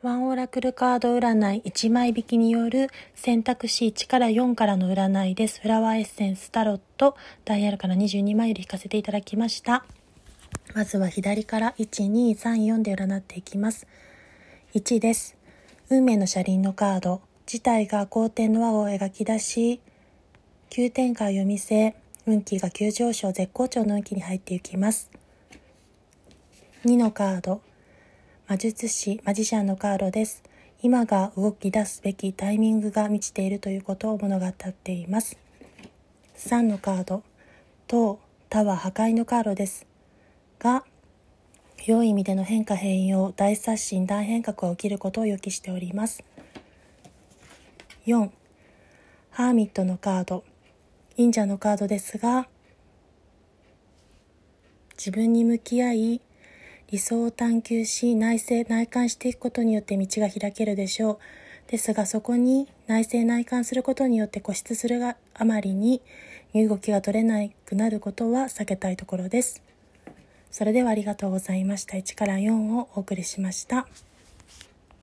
ワンオラクルカード占い1枚引きによる選択肢1から4からの占いです。フラワーエッセンスタロットダイヤルから22枚より引かせていただきました。まずは左から1、2、3、4で占っていきます。1です。運命の車輪のカード自体が好転の輪を描き出し、急展開を見せ、運気が急上昇、絶好調の運気に入っていきます。2のカード魔術師、マジシャンのカードです。今が動き出すべきタイミングが満ちているということを物語っています。3のカード、塔、タワー破壊のカードです。が、良い意味での変化変容、大刷新、大変革が起きることを予期しております。4、ハーミットのカード、忍者のカードですが、自分に向き合い、理想を探求し内省内観していくことによって道が開けるでしょう。ですがそこに内省内観することによって固執するがあまりに身動きが取れなくなることは避けたいところです。それではありがとうございました。1から4をお送りしました。